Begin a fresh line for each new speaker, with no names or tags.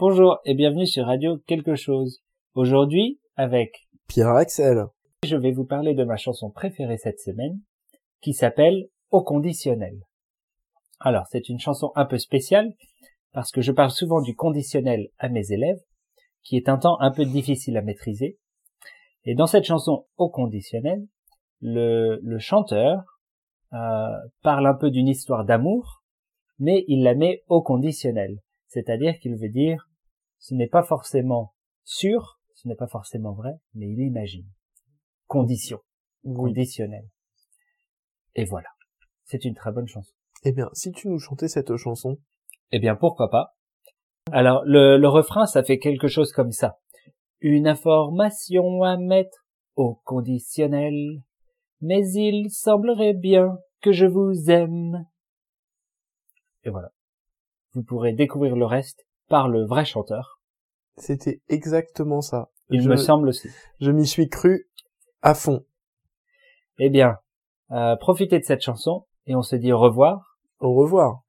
Bonjour et bienvenue sur Radio Quelque chose. Aujourd'hui, avec
Pierre Axel.
Je vais vous parler de ma chanson préférée cette semaine, qui s'appelle Au conditionnel. Alors, c'est une chanson un peu spéciale, parce que je parle souvent du conditionnel à mes élèves, qui est un temps un peu difficile à maîtriser. Et dans cette chanson Au conditionnel, le, le chanteur euh, parle un peu d'une histoire d'amour, mais il la met au conditionnel. C'est-à-dire qu'il veut dire, ce n'est pas forcément sûr, ce n'est pas forcément vrai, mais il imagine. Condition. Conditionnel. Et voilà. C'est une très bonne chanson.
Eh bien, si tu nous chantais cette chanson.
Eh bien, pourquoi pas. Alors, le, le refrain, ça fait quelque chose comme ça. Une information à mettre au conditionnel. Mais il semblerait bien que je vous aime. Et voilà. Vous pourrez découvrir le reste par le vrai chanteur.
C'était exactement ça.
Il
je,
me semble aussi.
Je m'y suis cru à fond.
Eh bien, euh, profitez de cette chanson et on se dit au revoir.
Au revoir.